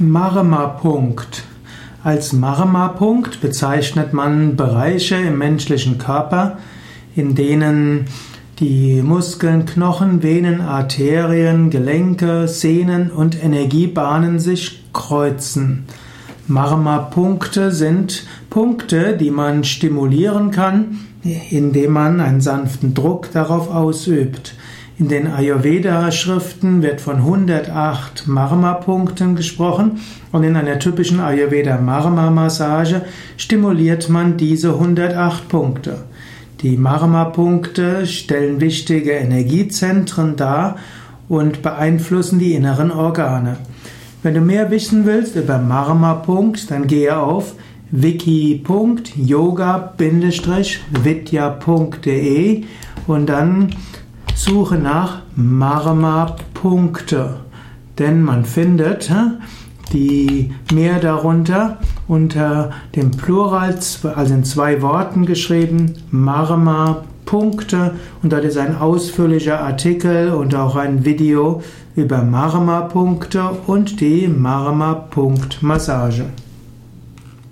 Marma-Punkt. Als Marma-Punkt bezeichnet man Bereiche im menschlichen Körper, in denen die Muskeln, Knochen, Venen, Arterien, Gelenke, Sehnen und Energiebahnen sich kreuzen. Marma-Punkte sind Punkte, die man stimulieren kann, indem man einen sanften Druck darauf ausübt. In den Ayurveda-Schriften wird von 108 Marma-Punkten gesprochen und in einer typischen Ayurveda-Marma-Massage stimuliert man diese 108 Punkte. Die Marma-Punkte stellen wichtige Energiezentren dar und beeinflussen die inneren Organe. Wenn du mehr wissen willst über Marma-Punkt, dann gehe auf wiki.yoga-vidya.de und dann Suche nach Marma-Punkte. Denn man findet die mehr darunter unter dem Plural, also in zwei Worten geschrieben, Marma-Punkte. Und dort ist ein ausführlicher Artikel und auch ein Video über Marma-Punkte und die Marma-Punkt-Massage.